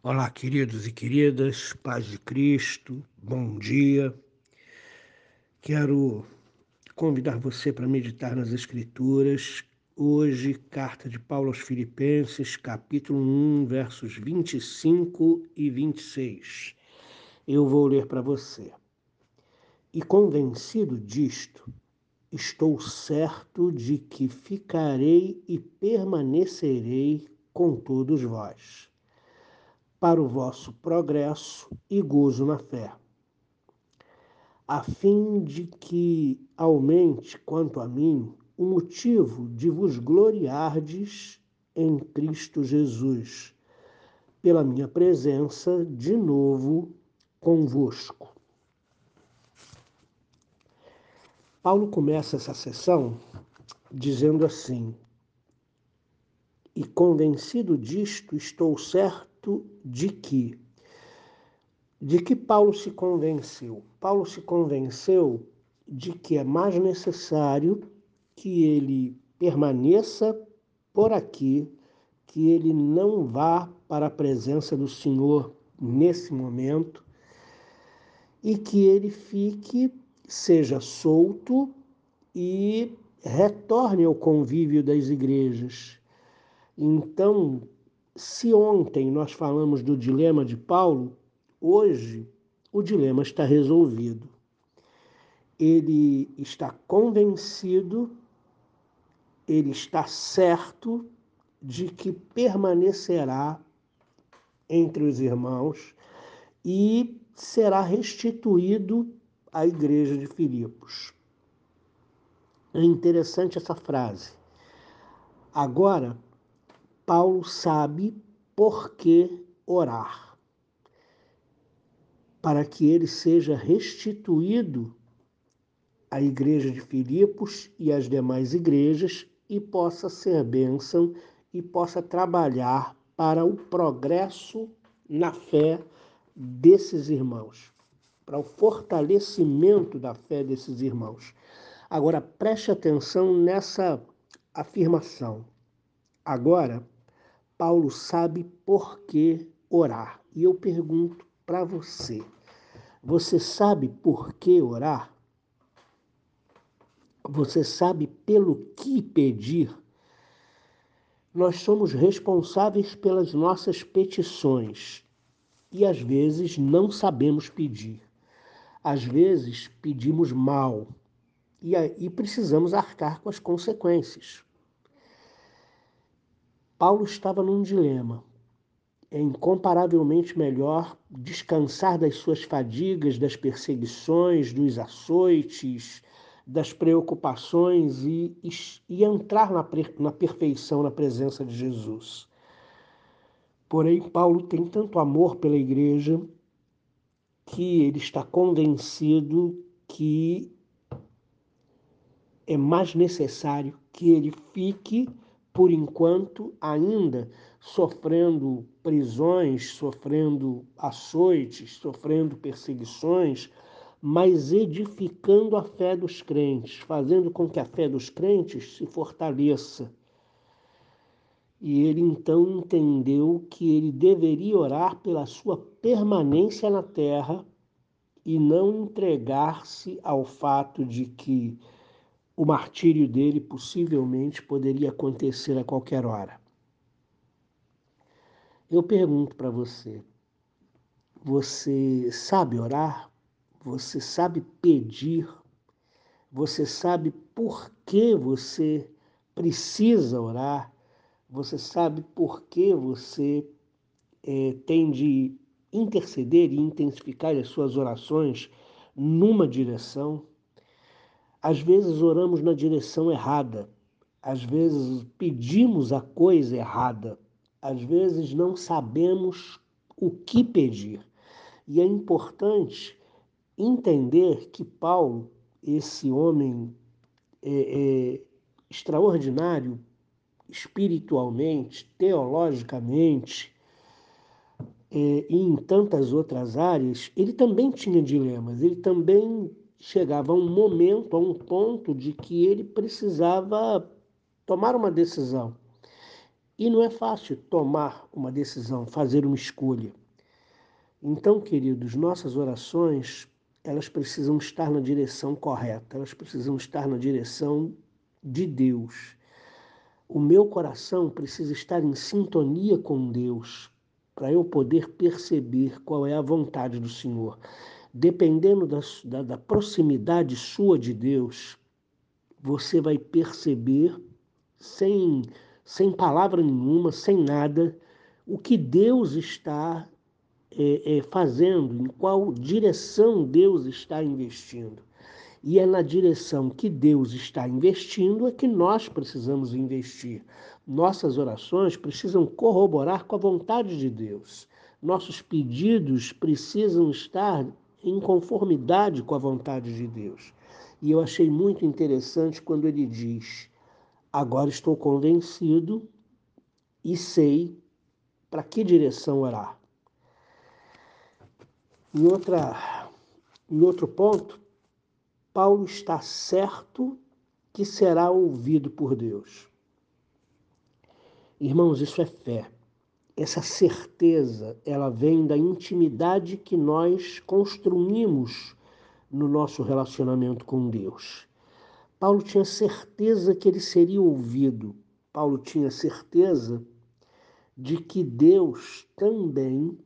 Olá, queridos e queridas, paz de Cristo, bom dia. Quero convidar você para meditar nas Escrituras. Hoje, carta de Paulo aos Filipenses, capítulo 1, versos 25 e 26. Eu vou ler para você. E convencido disto, estou certo de que ficarei e permanecerei com todos vós para o vosso progresso e gozo na fé, a fim de que aumente, quanto a mim, o motivo de vos gloriardes em Cristo Jesus, pela minha presença de novo convosco. Paulo começa essa sessão dizendo assim: E convencido disto, estou certo certo de que de que Paulo se convenceu? Paulo se convenceu de que é mais necessário que ele permaneça por aqui, que ele não vá para a presença do Senhor nesse momento e que ele fique, seja solto e retorne ao convívio das igrejas. Então, se ontem nós falamos do dilema de Paulo, hoje o dilema está resolvido. Ele está convencido, ele está certo de que permanecerá entre os irmãos e será restituído à igreja de Filipos. É interessante essa frase. Agora, Paulo sabe por que orar. Para que ele seja restituído à igreja de Filipos e às demais igrejas e possa ser bênção e possa trabalhar para o progresso na fé desses irmãos, para o fortalecimento da fé desses irmãos. Agora preste atenção nessa afirmação. Agora, Paulo sabe por que orar. E eu pergunto para você: você sabe por que orar? Você sabe pelo que pedir? Nós somos responsáveis pelas nossas petições e às vezes não sabemos pedir. Às vezes pedimos mal e, e precisamos arcar com as consequências. Paulo estava num dilema. É incomparavelmente melhor descansar das suas fadigas, das perseguições, dos açoites, das preocupações e, e, e entrar na, na perfeição na presença de Jesus. Porém, Paulo tem tanto amor pela igreja que ele está convencido que é mais necessário que ele fique por enquanto, ainda sofrendo prisões, sofrendo açoites, sofrendo perseguições, mas edificando a fé dos crentes, fazendo com que a fé dos crentes se fortaleça. E ele então entendeu que ele deveria orar pela sua permanência na terra e não entregar-se ao fato de que o martírio dele possivelmente poderia acontecer a qualquer hora. Eu pergunto para você: você sabe orar? Você sabe pedir? Você sabe por que você precisa orar? Você sabe por que você é, tem de interceder e intensificar as suas orações numa direção? Às vezes oramos na direção errada, às vezes pedimos a coisa errada, às vezes não sabemos o que pedir. E é importante entender que Paulo, esse homem é, é, extraordinário, espiritualmente, teologicamente, é, e em tantas outras áreas, ele também tinha dilemas, ele também chegava a um momento, a um ponto de que ele precisava tomar uma decisão. E não é fácil tomar uma decisão, fazer uma escolha. Então, queridos, nossas orações, elas precisam estar na direção correta, elas precisam estar na direção de Deus. O meu coração precisa estar em sintonia com Deus, para eu poder perceber qual é a vontade do Senhor. Dependendo da, da, da proximidade sua de Deus, você vai perceber sem, sem palavra nenhuma, sem nada, o que Deus está é, é, fazendo, em qual direção Deus está investindo. E é na direção que Deus está investindo é que nós precisamos investir. Nossas orações precisam corroborar com a vontade de Deus. Nossos pedidos precisam estar em conformidade com a vontade de Deus. E eu achei muito interessante quando ele diz: Agora estou convencido e sei para que direção orar. Em, outra, em outro ponto, Paulo está certo que será ouvido por Deus. Irmãos, isso é fé. Essa certeza, ela vem da intimidade que nós construímos no nosso relacionamento com Deus. Paulo tinha certeza que ele seria ouvido. Paulo tinha certeza de que Deus também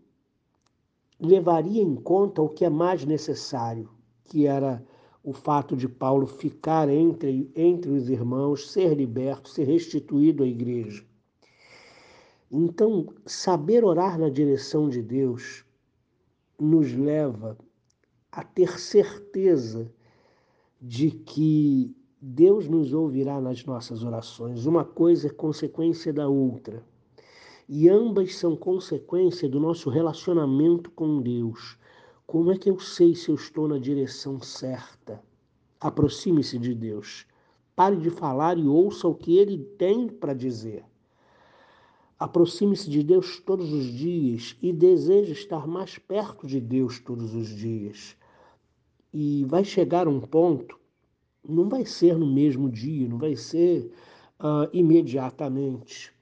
levaria em conta o que é mais necessário, que era o fato de Paulo ficar entre, entre os irmãos, ser liberto, ser restituído à igreja. Então, saber orar na direção de Deus nos leva a ter certeza de que Deus nos ouvirá nas nossas orações. Uma coisa é consequência da outra. E ambas são consequência do nosso relacionamento com Deus. Como é que eu sei se eu estou na direção certa? Aproxime-se de Deus. Pare de falar e ouça o que ele tem para dizer. Aproxime-se de Deus todos os dias e deseje estar mais perto de Deus todos os dias. E vai chegar um ponto, não vai ser no mesmo dia, não vai ser uh, imediatamente,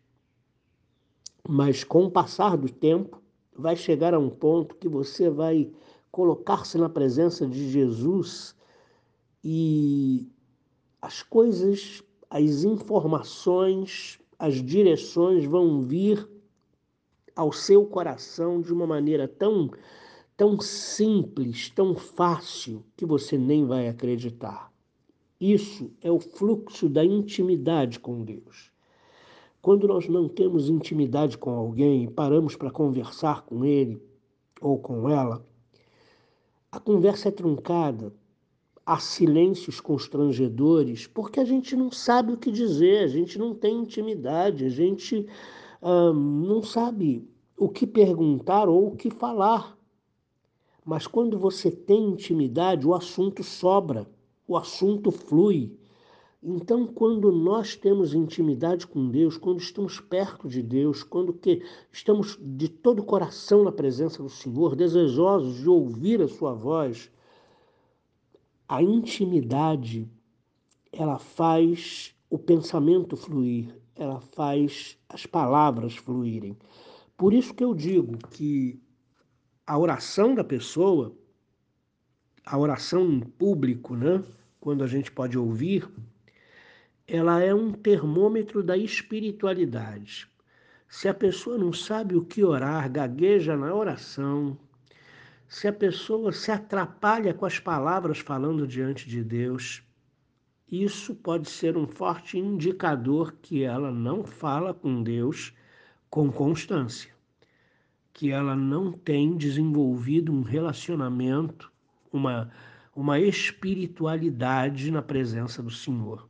mas com o passar do tempo, vai chegar a um ponto que você vai colocar-se na presença de Jesus e as coisas, as informações, as direções vão vir ao seu coração de uma maneira tão tão simples, tão fácil que você nem vai acreditar. Isso é o fluxo da intimidade com Deus. Quando nós não temos intimidade com alguém e paramos para conversar com ele ou com ela, a conversa é truncada, há silêncios constrangedores, porque a gente não sabe o que dizer, a gente não tem intimidade, a gente hum, não sabe o que perguntar ou o que falar. Mas quando você tem intimidade, o assunto sobra, o assunto flui. Então, quando nós temos intimidade com Deus, quando estamos perto de Deus, quando que estamos de todo o coração na presença do Senhor, desejosos de ouvir a sua voz, a intimidade ela faz o pensamento fluir, ela faz as palavras fluírem. Por isso que eu digo que a oração da pessoa, a oração em público, né, quando a gente pode ouvir, ela é um termômetro da espiritualidade. Se a pessoa não sabe o que orar, gagueja na oração, se a pessoa se atrapalha com as palavras falando diante de Deus, isso pode ser um forte indicador que ela não fala com Deus com constância, que ela não tem desenvolvido um relacionamento, uma, uma espiritualidade na presença do Senhor.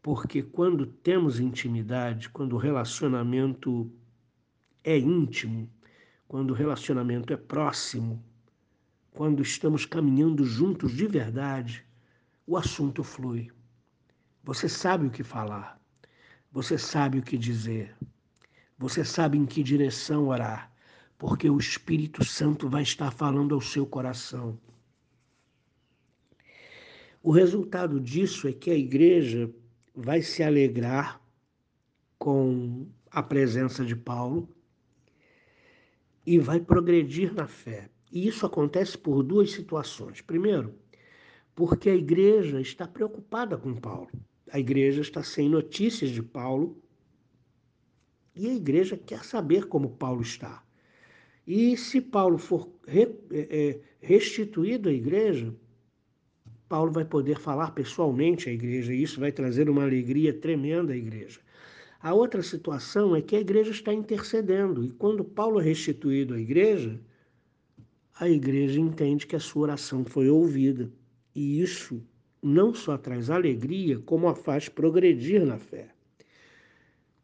Porque quando temos intimidade, quando o relacionamento é íntimo, quando o relacionamento é próximo, quando estamos caminhando juntos de verdade, o assunto flui. Você sabe o que falar, você sabe o que dizer, você sabe em que direção orar, porque o Espírito Santo vai estar falando ao seu coração. O resultado disso é que a igreja vai se alegrar com a presença de Paulo e vai progredir na fé. E isso acontece por duas situações. Primeiro, porque a igreja está preocupada com Paulo. A igreja está sem notícias de Paulo e a igreja quer saber como Paulo está. E se Paulo for é, é, restituído à igreja, Paulo vai poder falar pessoalmente à igreja, e isso vai trazer uma alegria tremenda à igreja. A outra situação é que a igreja está intercedendo, e quando Paulo é restituído à igreja, a igreja entende que a sua oração foi ouvida. E isso não só traz alegria, como a faz progredir na fé.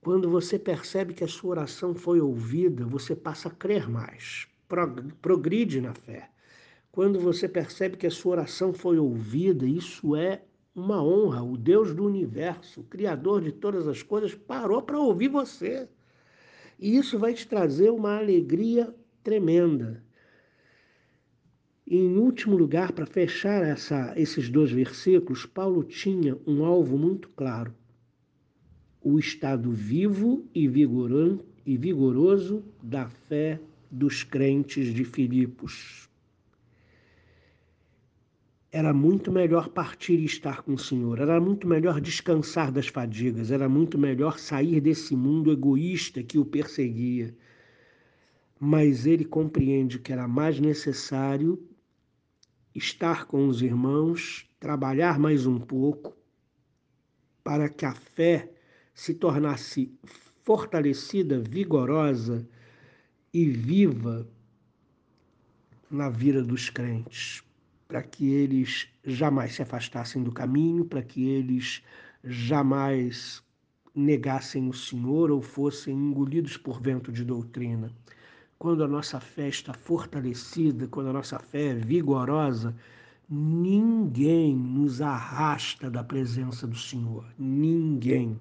Quando você percebe que a sua oração foi ouvida, você passa a crer mais, progride na fé. Quando você percebe que a sua oração foi ouvida, isso é uma honra. O Deus do universo, o Criador de todas as coisas, parou para ouvir você. E isso vai te trazer uma alegria tremenda. Em último lugar, para fechar essa, esses dois versículos, Paulo tinha um alvo muito claro: o estado vivo e vigoroso da fé dos crentes de Filipos. Era muito melhor partir e estar com o Senhor, era muito melhor descansar das fadigas, era muito melhor sair desse mundo egoísta que o perseguia. Mas ele compreende que era mais necessário estar com os irmãos, trabalhar mais um pouco, para que a fé se tornasse fortalecida, vigorosa e viva na vida dos crentes para que eles jamais se afastassem do caminho, para que eles jamais negassem o Senhor ou fossem engolidos por vento de doutrina. Quando a nossa fé está fortalecida, quando a nossa fé é vigorosa, ninguém nos arrasta da presença do Senhor. Ninguém.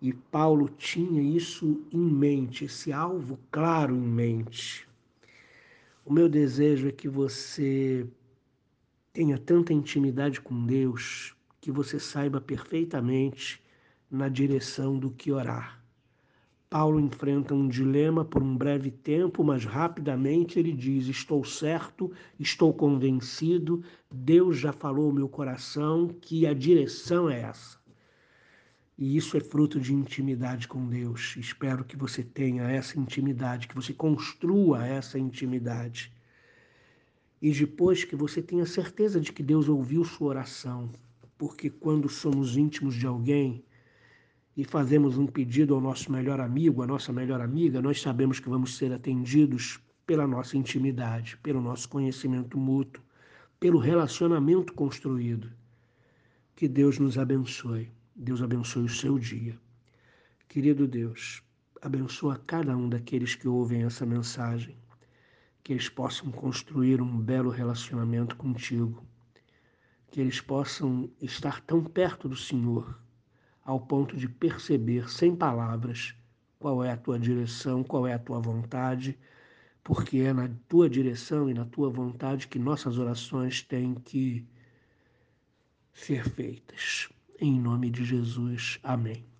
E Paulo tinha isso em mente, esse alvo claro em mente. O meu desejo é que você tenha tanta intimidade com Deus que você saiba perfeitamente na direção do que orar. Paulo enfrenta um dilema por um breve tempo, mas rapidamente ele diz: Estou certo, estou convencido, Deus já falou ao meu coração que a direção é essa. E isso é fruto de intimidade com Deus. Espero que você tenha essa intimidade, que você construa essa intimidade e depois que você tenha certeza de que Deus ouviu sua oração, porque quando somos íntimos de alguém e fazemos um pedido ao nosso melhor amigo, à nossa melhor amiga, nós sabemos que vamos ser atendidos pela nossa intimidade, pelo nosso conhecimento mútuo, pelo relacionamento construído. Que Deus nos abençoe. Deus abençoe o seu dia. Querido Deus, abençoa cada um daqueles que ouvem essa mensagem que eles possam construir um belo relacionamento contigo, que eles possam estar tão perto do Senhor ao ponto de perceber sem palavras qual é a tua direção, qual é a tua vontade, porque é na tua direção e na tua vontade que nossas orações têm que ser feitas. Em nome de Jesus. Amém.